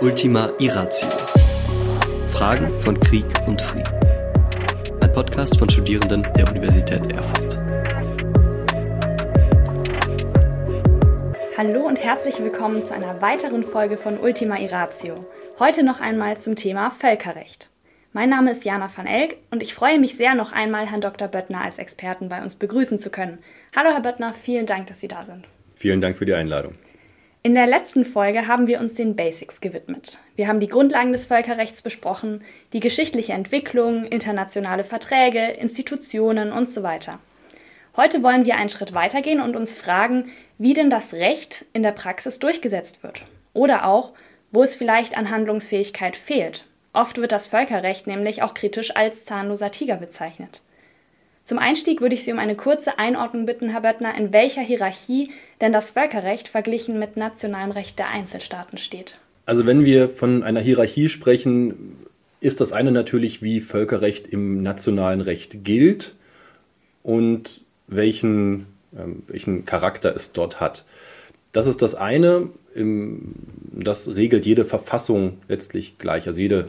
Ultima Irratio. Fragen von Krieg und Frieden. Ein Podcast von Studierenden der Universität Erfurt. Hallo und herzlich willkommen zu einer weiteren Folge von Ultima Irratio. Heute noch einmal zum Thema Völkerrecht. Mein Name ist Jana van Elk und ich freue mich sehr, noch einmal Herrn Dr. Böttner als Experten bei uns begrüßen zu können. Hallo, Herr Böttner, vielen Dank, dass Sie da sind. Vielen Dank für die Einladung. In der letzten Folge haben wir uns den Basics gewidmet. Wir haben die Grundlagen des Völkerrechts besprochen, die geschichtliche Entwicklung, internationale Verträge, Institutionen und so weiter. Heute wollen wir einen Schritt weitergehen und uns fragen, wie denn das Recht in der Praxis durchgesetzt wird. Oder auch, wo es vielleicht an Handlungsfähigkeit fehlt. Oft wird das Völkerrecht nämlich auch kritisch als zahnloser Tiger bezeichnet. Zum Einstieg würde ich Sie um eine kurze Einordnung bitten, Herr Böttner, in welcher Hierarchie denn das Völkerrecht verglichen mit nationalem Recht der Einzelstaaten steht. Also wenn wir von einer Hierarchie sprechen, ist das eine natürlich, wie Völkerrecht im nationalen Recht gilt und welchen, ähm, welchen Charakter es dort hat. Das ist das eine, das regelt jede Verfassung letztlich gleich. Also jede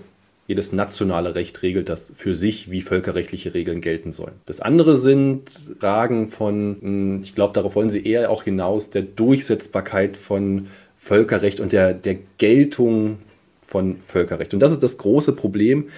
jedes nationale Recht regelt das für sich, wie völkerrechtliche Regeln gelten sollen. Das andere sind Fragen von, hm, ich glaube, darauf wollen Sie eher auch hinaus, der Durchsetzbarkeit von Völkerrecht und der, der Geltung von Völkerrecht. Und das ist das große Problem,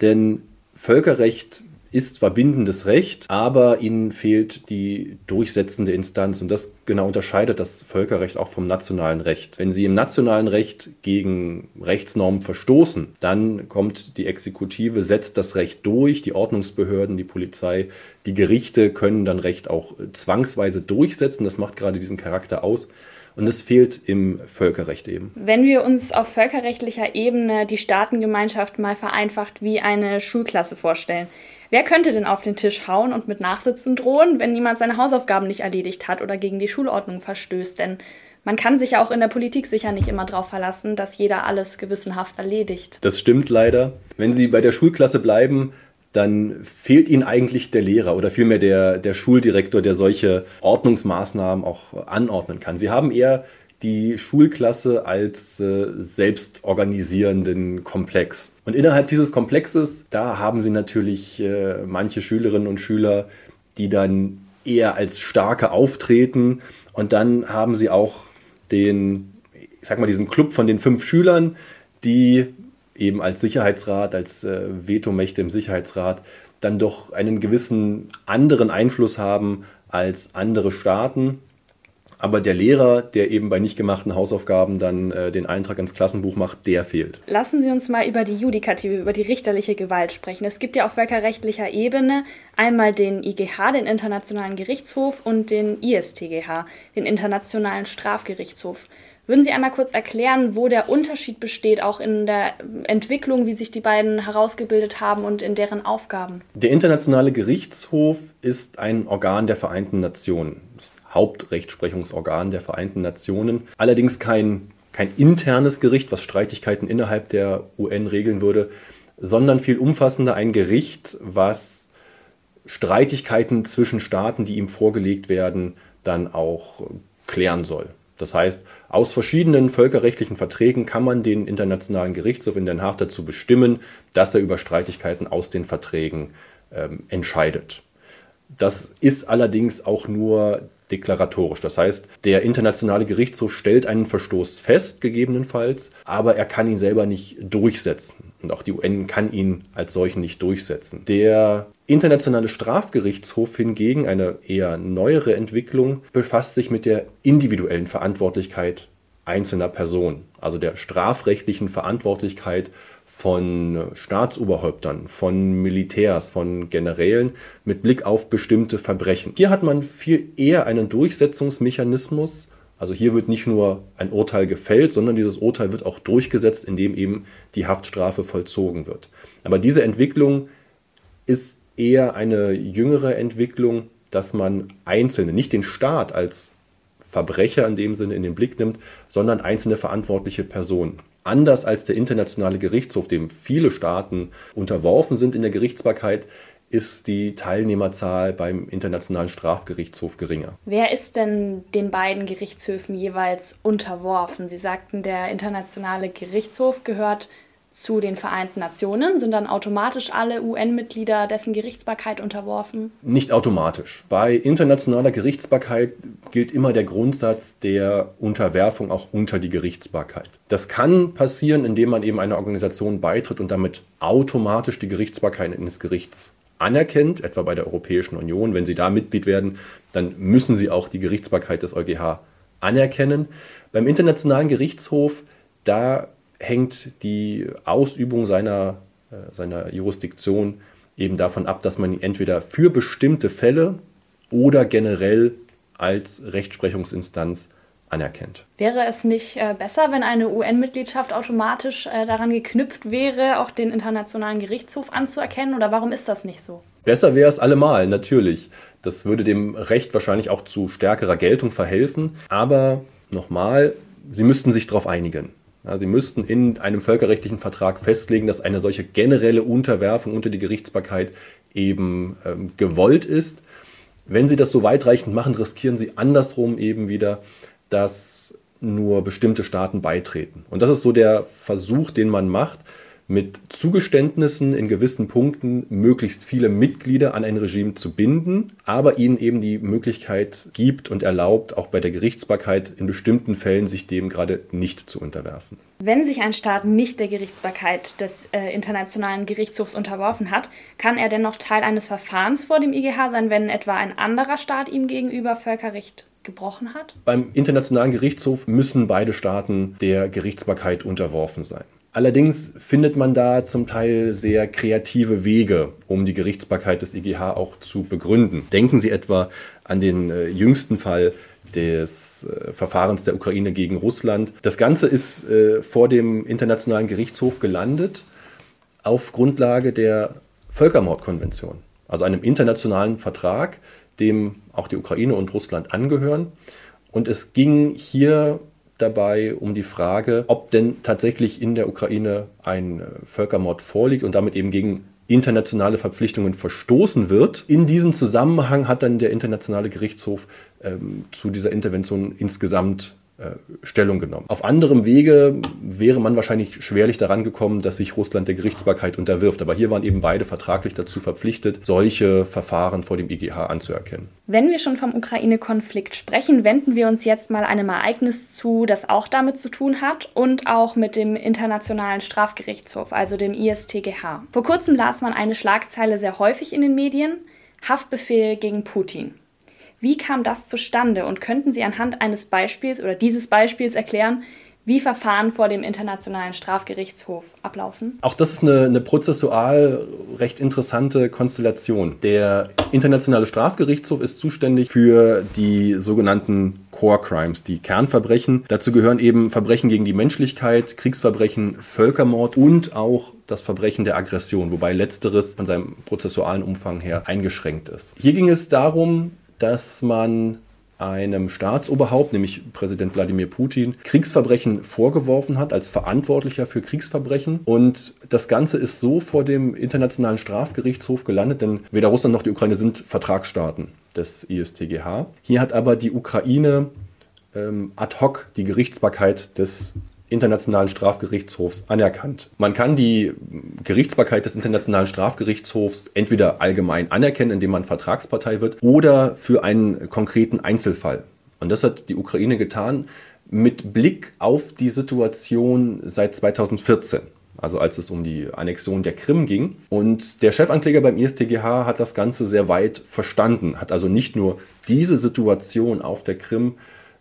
denn Völkerrecht ist zwar bindendes Recht, aber ihnen fehlt die durchsetzende Instanz. Und das genau unterscheidet das Völkerrecht auch vom nationalen Recht. Wenn sie im nationalen Recht gegen Rechtsnormen verstoßen, dann kommt die Exekutive, setzt das Recht durch, die Ordnungsbehörden, die Polizei, die Gerichte können dann Recht auch zwangsweise durchsetzen. Das macht gerade diesen Charakter aus. Und das fehlt im Völkerrecht eben. Wenn wir uns auf völkerrechtlicher Ebene die Staatengemeinschaft mal vereinfacht wie eine Schulklasse vorstellen, Wer könnte denn auf den Tisch hauen und mit Nachsitzen drohen, wenn jemand seine Hausaufgaben nicht erledigt hat oder gegen die Schulordnung verstößt? Denn man kann sich ja auch in der Politik sicher nicht immer darauf verlassen, dass jeder alles gewissenhaft erledigt. Das stimmt leider. Wenn Sie bei der Schulklasse bleiben, dann fehlt Ihnen eigentlich der Lehrer oder vielmehr der, der Schuldirektor, der solche Ordnungsmaßnahmen auch anordnen kann. Sie haben eher die Schulklasse als äh, selbstorganisierenden Komplex. Und innerhalb dieses Komplexes, da haben sie natürlich äh, manche Schülerinnen und Schüler, die dann eher als starke auftreten. Und dann haben sie auch den, ich sag mal, diesen Club von den fünf Schülern, die eben als Sicherheitsrat, als äh, Vetomächte im Sicherheitsrat dann doch einen gewissen anderen Einfluss haben als andere Staaten aber der Lehrer, der eben bei nicht gemachten Hausaufgaben dann äh, den Eintrag ins Klassenbuch macht, der fehlt. Lassen Sie uns mal über die Judikative, über die richterliche Gewalt sprechen. Es gibt ja auf völkerrechtlicher Ebene einmal den IGH, den Internationalen Gerichtshof, und den ISTGH, den Internationalen Strafgerichtshof. Würden Sie einmal kurz erklären, wo der Unterschied besteht, auch in der Entwicklung, wie sich die beiden herausgebildet haben und in deren Aufgaben? Der Internationale Gerichtshof ist ein Organ der Vereinten Nationen das Hauptrechtsprechungsorgan der Vereinten Nationen. Allerdings kein, kein internes Gericht, was Streitigkeiten innerhalb der UN regeln würde, sondern viel umfassender ein Gericht, was Streitigkeiten zwischen Staaten, die ihm vorgelegt werden, dann auch klären soll. Das heißt, aus verschiedenen völkerrechtlichen Verträgen kann man den Internationalen Gerichtshof in Den Haag dazu bestimmen, dass er über Streitigkeiten aus den Verträgen ähm, entscheidet. Das ist allerdings auch nur deklaratorisch. Das heißt, der internationale Gerichtshof stellt einen Verstoß fest, gegebenenfalls, aber er kann ihn selber nicht durchsetzen. Und auch die UN kann ihn als solchen nicht durchsetzen. Der internationale Strafgerichtshof hingegen, eine eher neuere Entwicklung, befasst sich mit der individuellen Verantwortlichkeit einzelner Personen, also der strafrechtlichen Verantwortlichkeit von Staatsoberhäuptern, von Militärs, von Generälen mit Blick auf bestimmte Verbrechen. Hier hat man viel eher einen Durchsetzungsmechanismus. Also hier wird nicht nur ein Urteil gefällt, sondern dieses Urteil wird auch durchgesetzt, indem eben die Haftstrafe vollzogen wird. Aber diese Entwicklung ist eher eine jüngere Entwicklung, dass man Einzelne, nicht den Staat als Verbrecher in dem Sinne in den Blick nimmt, sondern einzelne verantwortliche Personen. Anders als der internationale Gerichtshof, dem viele Staaten unterworfen sind in der Gerichtsbarkeit, ist die Teilnehmerzahl beim Internationalen Strafgerichtshof geringer. Wer ist denn den beiden Gerichtshöfen jeweils unterworfen? Sie sagten, der Internationale Gerichtshof gehört zu den Vereinten Nationen? Sind dann automatisch alle UN-Mitglieder dessen Gerichtsbarkeit unterworfen? Nicht automatisch. Bei internationaler Gerichtsbarkeit gilt immer der Grundsatz der Unterwerfung auch unter die Gerichtsbarkeit. Das kann passieren, indem man eben einer Organisation beitritt und damit automatisch die Gerichtsbarkeit eines Gerichts anerkennt, etwa bei der Europäischen Union. Wenn Sie da Mitglied werden, dann müssen Sie auch die Gerichtsbarkeit des EuGH anerkennen. Beim Internationalen Gerichtshof, da hängt die Ausübung seiner, äh, seiner Jurisdiktion eben davon ab, dass man ihn entweder für bestimmte Fälle oder generell als Rechtsprechungsinstanz anerkennt. Wäre es nicht äh, besser, wenn eine UN-Mitgliedschaft automatisch äh, daran geknüpft wäre, auch den Internationalen Gerichtshof anzuerkennen? Oder warum ist das nicht so? Besser wäre es allemal, natürlich. Das würde dem Recht wahrscheinlich auch zu stärkerer Geltung verhelfen. Aber nochmal, Sie müssten sich darauf einigen. Ja, Sie müssten in einem völkerrechtlichen Vertrag festlegen, dass eine solche generelle Unterwerfung unter die Gerichtsbarkeit eben ähm, gewollt ist. Wenn Sie das so weitreichend machen, riskieren Sie andersrum eben wieder, dass nur bestimmte Staaten beitreten. Und das ist so der Versuch, den man macht, mit Zugeständnissen in gewissen Punkten möglichst viele Mitglieder an ein Regime zu binden, aber ihnen eben die Möglichkeit gibt und erlaubt, auch bei der Gerichtsbarkeit in bestimmten Fällen sich dem gerade nicht zu unterwerfen. Wenn sich ein Staat nicht der Gerichtsbarkeit des äh, Internationalen Gerichtshofs unterworfen hat, kann er dennoch Teil eines Verfahrens vor dem IGH sein, wenn etwa ein anderer Staat ihm gegenüber Völkerrecht gebrochen hat? Beim Internationalen Gerichtshof müssen beide Staaten der Gerichtsbarkeit unterworfen sein. Allerdings findet man da zum Teil sehr kreative Wege, um die Gerichtsbarkeit des IGH auch zu begründen. Denken Sie etwa an den äh, jüngsten Fall des äh, Verfahrens der Ukraine gegen Russland. Das Ganze ist äh, vor dem Internationalen Gerichtshof gelandet auf Grundlage der Völkermordkonvention, also einem internationalen Vertrag, dem auch die Ukraine und Russland angehören. Und es ging hier dabei um die Frage, ob denn tatsächlich in der Ukraine ein äh, Völkermord vorliegt und damit eben gegen internationale Verpflichtungen verstoßen wird. In diesem Zusammenhang hat dann der Internationale Gerichtshof ähm, zu dieser Intervention insgesamt Stellung genommen. Auf anderem Wege wäre man wahrscheinlich schwerlich daran gekommen, dass sich Russland der Gerichtsbarkeit unterwirft. Aber hier waren eben beide vertraglich dazu verpflichtet, solche Verfahren vor dem IGH anzuerkennen. Wenn wir schon vom Ukraine-Konflikt sprechen, wenden wir uns jetzt mal einem Ereignis zu, das auch damit zu tun hat und auch mit dem Internationalen Strafgerichtshof, also dem ISTGH. Vor kurzem las man eine Schlagzeile sehr häufig in den Medien. Haftbefehl gegen Putin. Wie kam das zustande und könnten Sie anhand eines Beispiels oder dieses Beispiels erklären, wie Verfahren vor dem Internationalen Strafgerichtshof ablaufen? Auch das ist eine, eine, prozessual recht interessante Konstellation. Der Internationale Strafgerichtshof ist zuständig für die sogenannten Core Crimes, die Kernverbrechen. Dazu gehören eben Verbrechen gegen die Menschlichkeit, Kriegsverbrechen, Völkermord und auch das Verbrechen der Aggression, wobei letzteres von seinem prozessualen Umfang her eingeschränkt ist. Hier ging es darum, dass man einem Staatsoberhaupt, nämlich Präsident Wladimir Putin, Kriegsverbrechen vorgeworfen hat als Verantwortlicher für Kriegsverbrechen. Und das Ganze ist so vor dem Internationalen Strafgerichtshof gelandet, denn weder Russland noch die Ukraine sind Vertragsstaaten des ISTGH. Hier hat aber die Ukraine ähm, ad hoc die Gerichtsbarkeit des Internationalen Strafgerichtshofs anerkannt. Man kann die Gerichtsbarkeit des Internationalen Strafgerichtshofs entweder allgemein anerkennen, indem man Vertragspartei wird, oder für einen konkreten Einzelfall. Und das hat die Ukraine getan mit Blick auf die Situation seit 2014 also als es um die Annexion der Krim ging. Und der Chefankläger beim ISTGH hat das Ganze sehr weit verstanden, hat also nicht nur diese Situation auf der Krim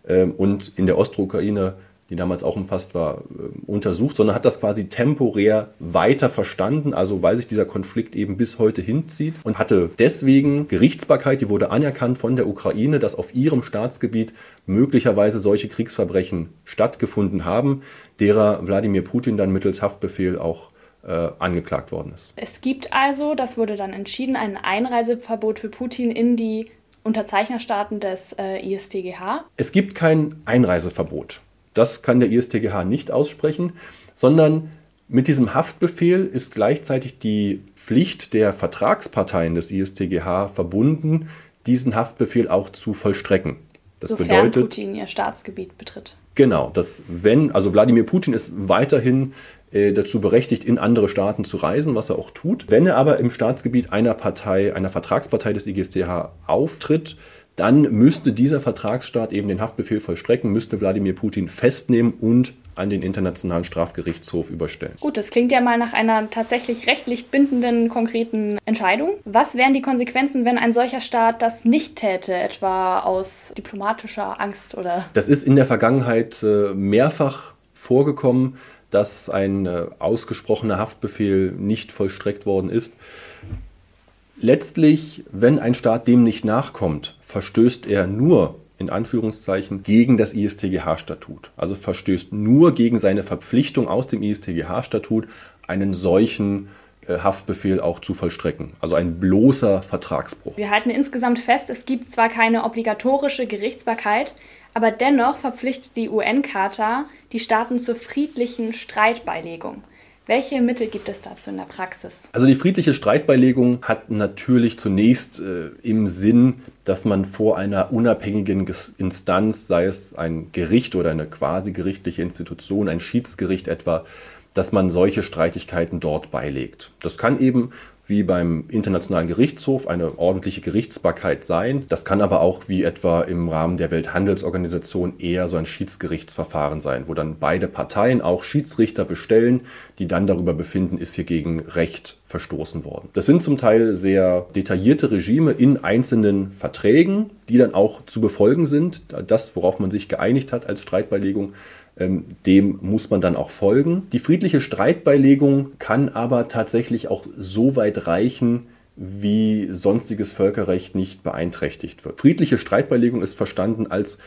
äh, und in der Ostukraine die damals auch umfasst war, äh, untersucht, sondern hat das quasi temporär weiter verstanden, also weil sich dieser Konflikt eben bis heute hinzieht und hatte deswegen Gerichtsbarkeit, die wurde anerkannt von der Ukraine, dass auf ihrem Staatsgebiet möglicherweise solche Kriegsverbrechen stattgefunden haben, derer Wladimir Putin dann mittels Haftbefehl auch äh, angeklagt worden ist. Es gibt also, das wurde dann entschieden, ein Einreiseverbot für Putin in die Unterzeichnerstaaten des äh, ISTGH. Es gibt kein Einreiseverbot. Das kann der ISTGH nicht aussprechen, sondern Mit diesem Haftbefehl ist gleichzeitig die Pflicht der Vertragsparteien des ISTGH verbunden, diesen Haftbefehl auch zu vollstrecken. Das Sofern bedeutet, Putin ihr Staatsgebiet betritt. Genau, dass wenn, also Wladimir Putin ist weiterhin äh, dazu berechtigt, in andere Staaten zu reisen, was er auch tut. Wenn er aber im Staatsgebiet einer Partei, einer Vertragspartei des IGSTH auftritt, dann müsste dieser Vertragsstaat eben den Haftbefehl vollstrecken, müsste Wladimir Putin festnehmen und an den Internationalen Strafgerichtshof überstellen. Gut, das klingt ja mal nach einer tatsächlich rechtlich bindenden, konkreten Entscheidung. Was wären die Konsequenzen, wenn ein solcher Staat das nicht täte, etwa aus diplomatischer Angst oder? Das ist in der Vergangenheit äh, mehrfach vorgekommen, dass ein äh, ausgesprochener Haftbefehl nicht vollstreckt worden ist. Letztlich, wenn ein Staat dem nicht nachkommt, verstößt er nur in Anführungszeichen gegen das ISTGH-Statut. Also verstößt nur gegen seine Verpflichtung aus dem ISTGH-Statut, einen solchen äh, Haftbefehl auch zu vollstrecken. Also ein bloßer Vertragsbruch. Wir halten insgesamt fest, es gibt zwar keine obligatorische Gerichtsbarkeit, aber dennoch verpflichtet die UN-Charta die Staaten zur friedlichen Streitbeilegung. Welche Mittel gibt es dazu in der Praxis? Also die friedliche Streitbeilegung hat natürlich zunächst äh, im Sinn, dass man vor einer unabhängigen Instanz, sei es ein Gericht oder eine quasi gerichtliche Institution, ein Schiedsgericht etwa, dass man solche Streitigkeiten dort beilegt. Das kann eben wie beim Internationalen Gerichtshof eine ordentliche Gerichtsbarkeit sein. Das kann aber auch wie etwa im Rahmen der Welthandelsorganisation eher so ein Schiedsgerichtsverfahren sein, wo dann beide Parteien auch Schiedsrichter bestellen, die dann darüber befinden, ist hier gegen Recht verstoßen worden. Das sind zum Teil sehr detaillierte Regime in einzelnen Verträgen, die dann auch zu befolgen sind. Das, worauf man sich geeinigt hat als Streitbeilegung, dem muss man dann auch folgen. Die friedliche Streitbeilegung kann aber tatsächlich auch so weit reichen, wie sonstiges Völkerrecht nicht beeinträchtigt wird. Friedliche Streitbeilegung ist verstanden als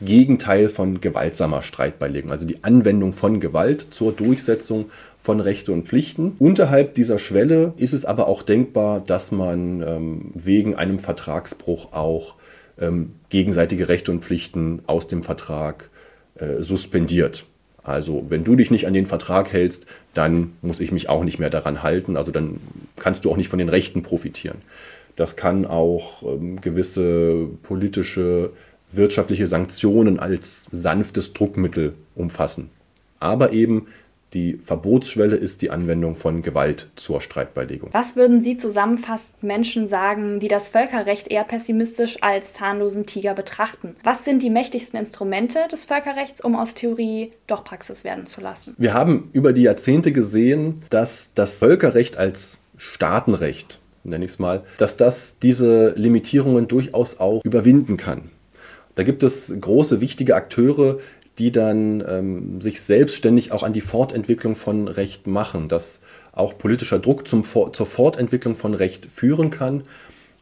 Gegenteil von gewaltsamer Streitbeilegung, also die Anwendung von Gewalt zur Durchsetzung von Rechte und Pflichten. Unterhalb dieser Schwelle ist es aber auch denkbar, dass man ähm, wegen einem Vertragsbruch auch ähm, gegenseitige Rechte und Pflichten aus dem Vertrag äh, suspendiert. Also wenn du dich nicht an den Vertrag hältst, dann muss ich mich auch nicht mehr daran halten. Also dann kannst du auch nicht von den Rechten profitieren. Das kann auch ähm, gewisse politische, wirtschaftliche Sanktionen als sanftes Druckmittel umfassen. Aber eben die Verbotsschwelle ist die Anwendung von Gewalt zur Streitbeilegung. Was würden Sie zusammenfassend Menschen sagen, die das Völkerrecht eher pessimistisch als zahnlosen Tiger betrachten? Was sind die mächtigsten Instrumente des Völkerrechts, um aus Theorie doch Praxis werden zu lassen? Wir haben über die Jahrzehnte gesehen, dass das Völkerrecht als Staatenrecht, nenne ich es mal, dass das diese Limitierungen durchaus auch überwinden kann. Da gibt es große, wichtige Akteure, die dann ähm, sich selbstständig auch an die Fortentwicklung von Recht machen, dass auch politischer Druck zum, zur Fortentwicklung von Recht führen kann.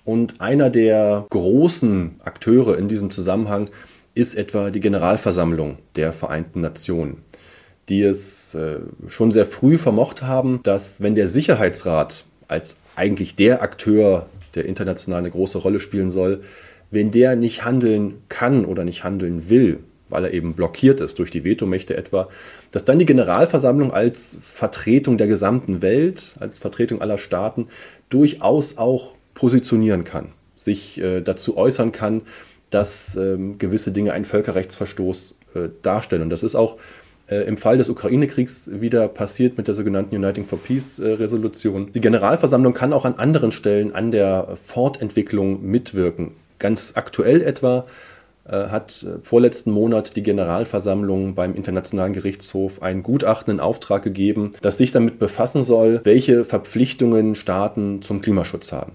Und einer der großen Akteure in diesem Zusammenhang ist etwa die Generalversammlung der Vereinten Nationen, die es äh, schon sehr früh vermocht haben, dass wenn der Sicherheitsrat als eigentlich der Akteur, der international eine große Rolle spielen soll, wenn der nicht handeln kann oder nicht handeln will, weil er eben blockiert ist durch die Vetomächte etwa, dass dann die Generalversammlung als Vertretung der gesamten Welt, als Vertretung aller Staaten durchaus auch positionieren kann, sich äh, dazu äußern kann, dass ähm, gewisse Dinge einen Völkerrechtsverstoß äh, darstellen. Und das ist auch äh, im Fall des Ukraine-Kriegs wieder passiert mit der sogenannten Uniting for Peace-Resolution. Die Generalversammlung kann auch an anderen Stellen an der Fortentwicklung mitwirken. Ganz aktuell etwa äh, hat äh, vorletzten Monat die Generalversammlung beim Internationalen Gerichtshof ein Gutachten in Auftrag gegeben, das sich damit befassen soll, welche Verpflichtungen Staaten zum Klimaschutz haben.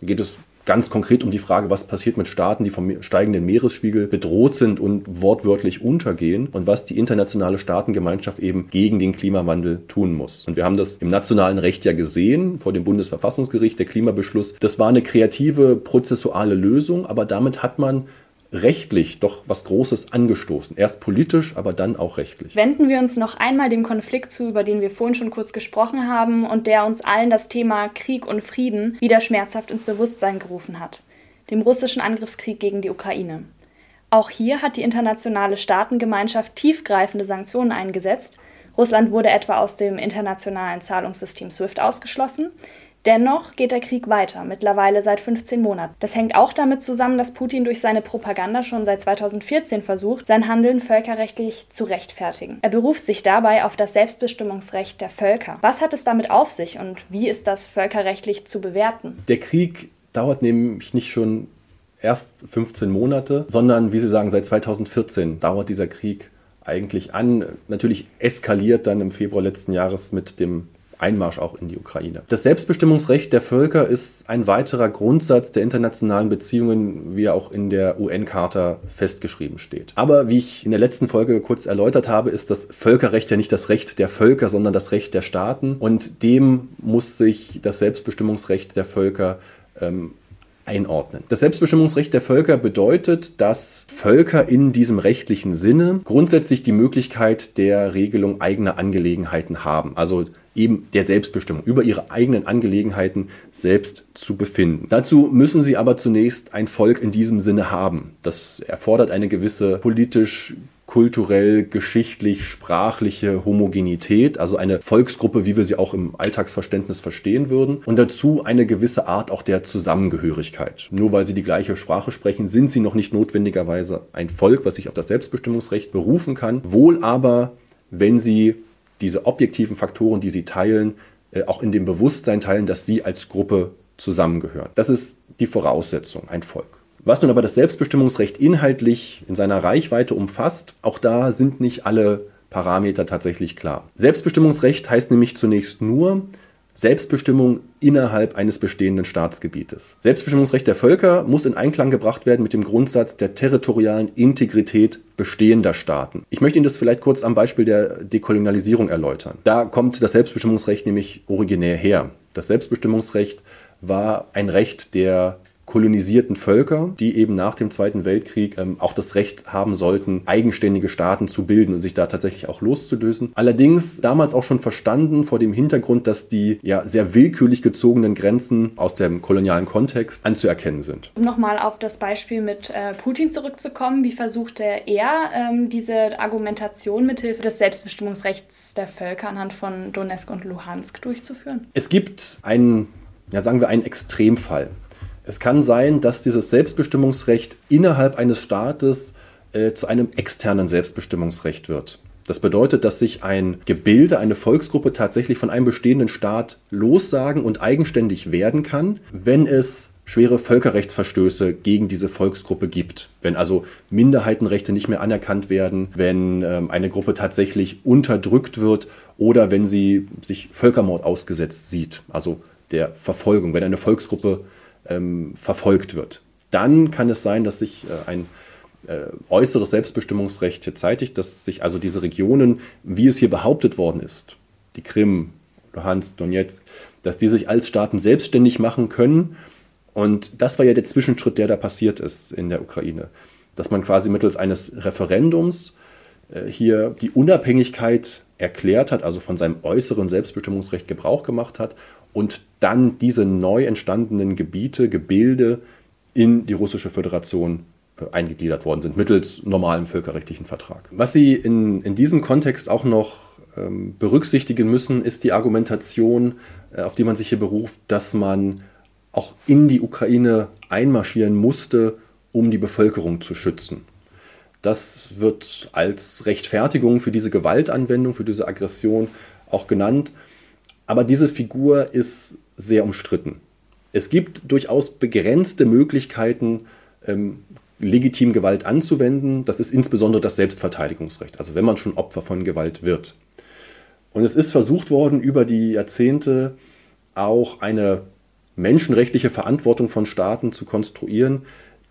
Da geht es ganz konkret um die Frage, was passiert mit Staaten, die vom steigenden Meeresspiegel bedroht sind und wortwörtlich untergehen und was die internationale Staatengemeinschaft eben gegen den Klimawandel tun muss. Und wir haben das im nationalen Recht ja gesehen, vor dem Bundesverfassungsgericht, der Klimabeschluss. Das war eine kreative, prozessuale Lösung, aber damit hat man rechtlich doch was Großes angestoßen. Erst politisch, aber dann auch rechtlich. Wenden wir uns noch einmal dem Konflikt zu, über den wir vorhin schon kurz gesprochen haben und der uns allen das Thema Krieg und Frieden wieder schmerzhaft ins Bewusstsein gerufen hat. Dem russischen Angriffskrieg gegen die Ukraine. Auch hier hat die internationale Staatengemeinschaft tiefgreifende Sanktionen eingesetzt Russland wurde etwa aus dem internationalen Zahlungssystem SWIFT ausgeschlossen. Dennoch geht der Krieg weiter, mittlerweile seit 15 Monaten. Das hängt auch damit zusammen, dass Putin durch seine Propaganda schon seit 2014 versucht, sein Handeln völkerrechtlich zu rechtfertigen. Er beruft sich dabei auf das Selbstbestimmungsrecht der Völker. Was hat es damit auf sich und wie ist das völkerrechtlich zu bewerten? Der Krieg dauert nämlich nicht schon erst 15 Monate, sondern wie Sie sagen, seit 2014 dauert dieser Krieg eigentlich an. Natürlich eskaliert dann im Februar letzten Jahres mit dem Einmarsch auch in die Ukraine. Das Selbstbestimmungsrecht der Völker ist ein weiterer Grundsatz der internationalen Beziehungen, wie er auch in der UN-Charta festgeschrieben steht. Aber wie ich in der letzten Folge kurz erläutert habe, ist das Völkerrecht ja nicht das Recht der Völker, sondern das Recht der Staaten. Und dem muss sich das Selbstbestimmungsrecht der Völker ähm, einordnen. Das Selbstbestimmungsrecht der Völker bedeutet, dass Völker in diesem rechtlichen Sinne grundsätzlich die Möglichkeit der Regelung eigener Angelegenheiten haben. Also eben der Selbstbestimmung, über ihre eigenen Angelegenheiten selbst zu befinden. Dazu müssen sie aber zunächst ein Volk in diesem Sinne haben. Das erfordert eine gewisse politisch kulturell, geschichtlich, sprachliche Homogenität, also eine Volksgruppe, wie wir sie auch im Alltagsverständnis verstehen würden, und dazu eine gewisse Art auch der Zusammengehörigkeit. Nur weil sie die gleiche Sprache sprechen, sind sie noch nicht notwendigerweise ein Volk, was sich auf das Selbstbestimmungsrecht berufen kann, wohl aber, wenn sie diese objektiven Faktoren, die sie teilen, äh, auch in dem Bewusstsein teilen, dass sie als Gruppe zusammengehören. Das ist die Voraussetzung, ein Volk. Was nun aber das Selbstbestimmungsrecht inhaltlich in seiner Reichweite umfasst, auch da sind nicht alle Parameter tatsächlich klar. Selbstbestimmungsrecht heißt nämlich zunächst nur, Selbstbestimmung innerhalb eines bestehenden Staatsgebietes. Selbstbestimmungsrecht der Völker muss in Einklang gebracht werden mit dem Grundsatz der territorialen Integrität bestehender Staaten. Ich möchte Ihnen das vielleicht kurz am Beispiel der Dekolonialisierung erläutern. Da kommt das Selbstbestimmungsrecht nämlich originär her. Das Selbstbestimmungsrecht war ein Recht der kolonisierten Völker, die eben nach dem Zweiten Weltkrieg ähm, auch das Recht haben sollten, eigenständige Staaten zu bilden und sich da tatsächlich auch loszulösen. Allerdings damals auch schon verstanden vor dem Hintergrund, dass die ja sehr willkürlich gezogenen Grenzen aus dem kolonialen Kontext anzuerkennen sind. Um nochmal auf das Beispiel mit äh, Putin zurückzukommen, wie versuchte er ähm, diese Argumentation mithilfe des Selbstbestimmungsrechts der Völker anhand von Donetsk und Luhansk durchzuführen? Es gibt einen ja, sagen wir, einen Extremfall. Es kann sein, dass dieses Selbstbestimmungsrecht innerhalb eines Staates äh, zu einem externen Selbstbestimmungsrecht wird. Das bedeutet, dass sich ein Gebilde, eine Volksgruppe tatsächlich von einem bestehenden Staat lossagen und eigenständig werden kann, wenn es schwere Völkerrechtsverstöße gegen diese Volksgruppe gibt. Wenn also Minderheitenrechte nicht mehr anerkannt werden, wenn ähm, eine Gruppe tatsächlich unterdrückt wird oder wenn sie sich Völkermord ausgesetzt sieht, also der Verfolgung, wenn eine Volksgruppe ähm, verfolgt wird. Dann kann es sein, dass sich äh, ein äh, äußeres Selbstbestimmungsrecht hier zeitigt, dass sich also diese Regionen, wie es hier behauptet worden ist, die Krim, Luhansk, Donetsk, dass die sich als Staaten selbstständig machen können. Und das war ja der Zwischenschritt, der da passiert ist in der Ukraine. Dass man quasi mittels eines Referendums äh, hier die Unabhängigkeit erklärt hat, also von seinem äußeren Selbstbestimmungsrecht Gebrauch gemacht hat und dann diese neu entstandenen Gebiete, Gebilde in die russische Föderation äh, eingegliedert worden sind, mittels normalem völkerrechtlichen Vertrag. Was Sie in, in diesem Kontext auch noch ähm, berücksichtigen müssen, ist die Argumentation, äh, auf die man sich hier beruft, dass man auch in die Ukraine einmarschieren musste, um die Bevölkerung zu schützen. Das wird als Rechtfertigung für diese Gewaltanwendung, für diese Aggression auch genannt. Aber diese Figur ist sehr umstritten. Es gibt durchaus begrenzte Möglichkeiten, ähm, legitim Gewalt anzuwenden. Das ist insbesondere das Selbstverteidigungsrecht, also wenn man schon Opfer von Gewalt wird. Und es ist versucht worden, über die Jahrzehnte auch eine menschenrechtliche Verantwortung von Staaten zu konstruieren,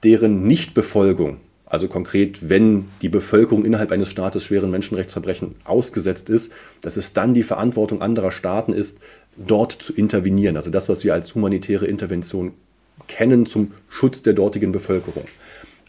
deren Nichtbefolgung also konkret, wenn die Bevölkerung innerhalb eines Staates schweren Menschenrechtsverbrechen ausgesetzt ist, dass es dann die Verantwortung anderer Staaten ist, dort zu intervenieren. Also das, was wir als humanitäre Intervention kennen zum Schutz der dortigen Bevölkerung.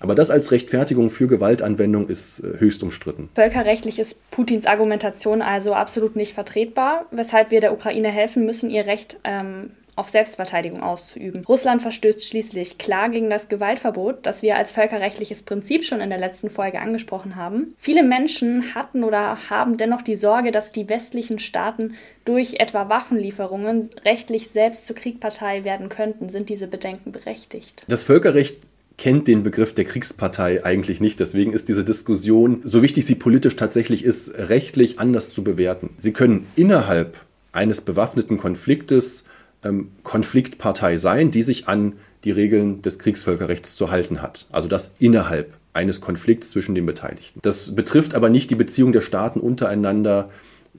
Aber das als Rechtfertigung für Gewaltanwendung ist äh, höchst umstritten. Völkerrechtlich ist Putins Argumentation also absolut nicht vertretbar, weshalb wir der Ukraine helfen müssen, ihr Recht ähm, auf Selbstverteidigung auszuüben. Russland verstößt schließlich klar gegen das Gewaltverbot, das wir als völkerrechtliches Prinzip schon in der letzten Folge angesprochen haben. Viele Menschen hatten oder haben dennoch die Sorge, dass die westlichen Staaten durch etwa Waffenlieferungen rechtlich selbst zur Kriegpartei werden könnten. Sind diese Bedenken berechtigt? Das Völkerrecht kennt den Begriff der Kriegspartei eigentlich nicht. Deswegen ist diese Diskussion, so wichtig sie politisch tatsächlich ist, rechtlich anders zu bewerten. Sie können innerhalb eines bewaffneten Konfliktes ähm, Konfliktpartei sein, die sich an die Regeln des Kriegsvölkerrechts zu halten hat. Also das innerhalb eines Konflikts zwischen den Beteiligten. Das betrifft aber nicht die Beziehung der Staaten untereinander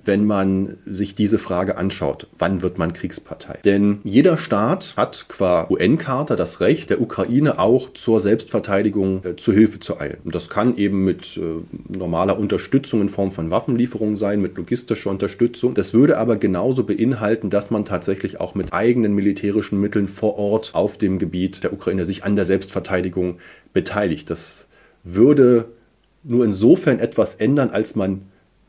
wenn man sich diese Frage anschaut, wann wird man Kriegspartei? Denn jeder Staat hat qua UN-Charta das Recht, der Ukraine auch zur Selbstverteidigung äh, zu Hilfe zu eilen. Und das kann eben mit äh, normaler Unterstützung in Form von Waffenlieferungen sein, mit logistischer Unterstützung. Das würde aber genauso beinhalten, dass man tatsächlich auch mit eigenen militärischen Mitteln vor Ort auf dem Gebiet der Ukraine sich an der Selbstverteidigung beteiligt. Das würde nur insofern etwas ändern, als man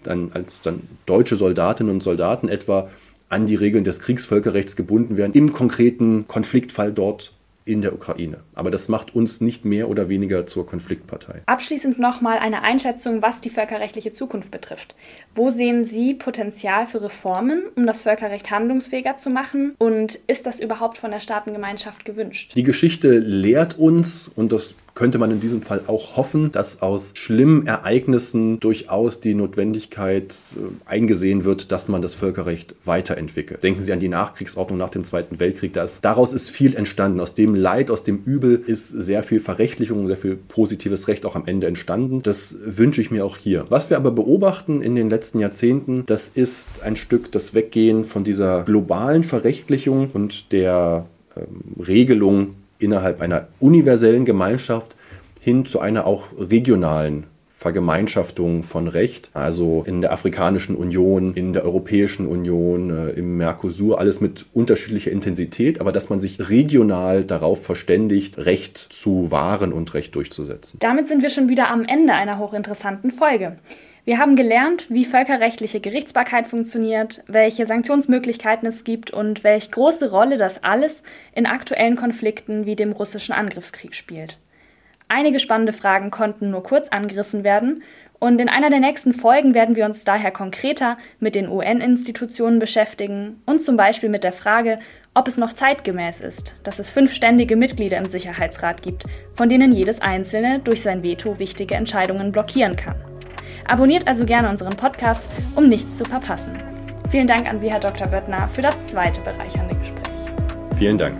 dann als dann deutsche Soldatinnen und Soldaten etwa an die Regeln des Kriegsvölkerrechts gebunden werden, im konkreten Konfliktfall dort in der Ukraine. Aber das macht uns nicht mehr oder weniger zur Konfliktpartei. Abschließend nochmal eine Einschätzung, was die völkerrechtliche Zukunft betrifft. Wo sehen Sie Potenzial für Reformen, um das Völkerrecht handlungsfähiger zu machen? Und ist das überhaupt von der Staatengemeinschaft gewünscht? Die Geschichte lehrt uns, und das könnte man in diesem Fall auch hoffen, dass aus schlimmen Ereignissen durchaus die Notwendigkeit äh, eingesehen wird, dass man das Völkerrecht weiterentwickelt. Denken Sie an die Nachkriegsordnung nach dem Zweiten Weltkrieg. Das, daraus ist viel entstanden. Aus dem Leid, aus dem Übel ist sehr viel Verrechtlichung, sehr viel positives Recht auch am Ende entstanden. Das wünsche ich mir auch hier. Was wir aber beobachten in den letzten Jahrzehnten, das ist ein Stück das Weggehen von dieser globalen Verrechtlichung und der ähm, Regelung innerhalb einer universellen Gemeinschaft hin zu einer auch regionalen Vergemeinschaftung von Recht, also in der Afrikanischen Union, in der Europäischen Union, äh, im Mercosur, alles mit unterschiedlicher Intensität, aber dass man sich regional darauf verständigt, Recht zu wahren und Recht durchzusetzen. Damit sind wir schon wieder am Ende einer hochinteressanten Folge. Wir haben gelernt, wie völkerrechtliche Gerichtsbarkeit funktioniert, welche Sanktionsmöglichkeiten es gibt und welche große Rolle das alles in aktuellen Konflikten wie dem russischen Angriffskrieg spielt. Einige spannende Fragen konnten nur kurz angerissen werden und in einer der nächsten Folgen werden wir uns daher konkreter mit den UN-Institutionen beschäftigen und zum Beispiel mit der Frage, ob es noch zeitgemäß ist, dass es fünf ständige Mitglieder im Sicherheitsrat gibt, von denen jedes einzelne durch sein Veto wichtige Entscheidungen blockieren kann. Abonniert also gerne unseren Podcast, um nichts zu verpassen. Vielen Dank an Sie, Herr Dr. Böttner, für das zweite bereichernde Gespräch. Vielen Dank.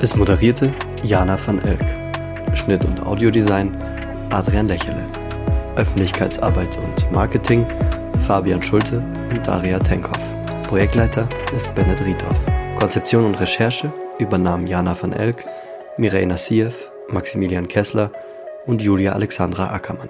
Es moderierte Jana van Elk. Schnitt und Audiodesign Adrian Lächele. Öffentlichkeitsarbeit und Marketing Fabian Schulte und Daria Tenkhoff. Projektleiter ist Bennett Riedhoff. Konzeption und Recherche übernahmen Jana van Elk, Mireille Nassiev, Maximilian Kessler und Julia Alexandra Ackermann.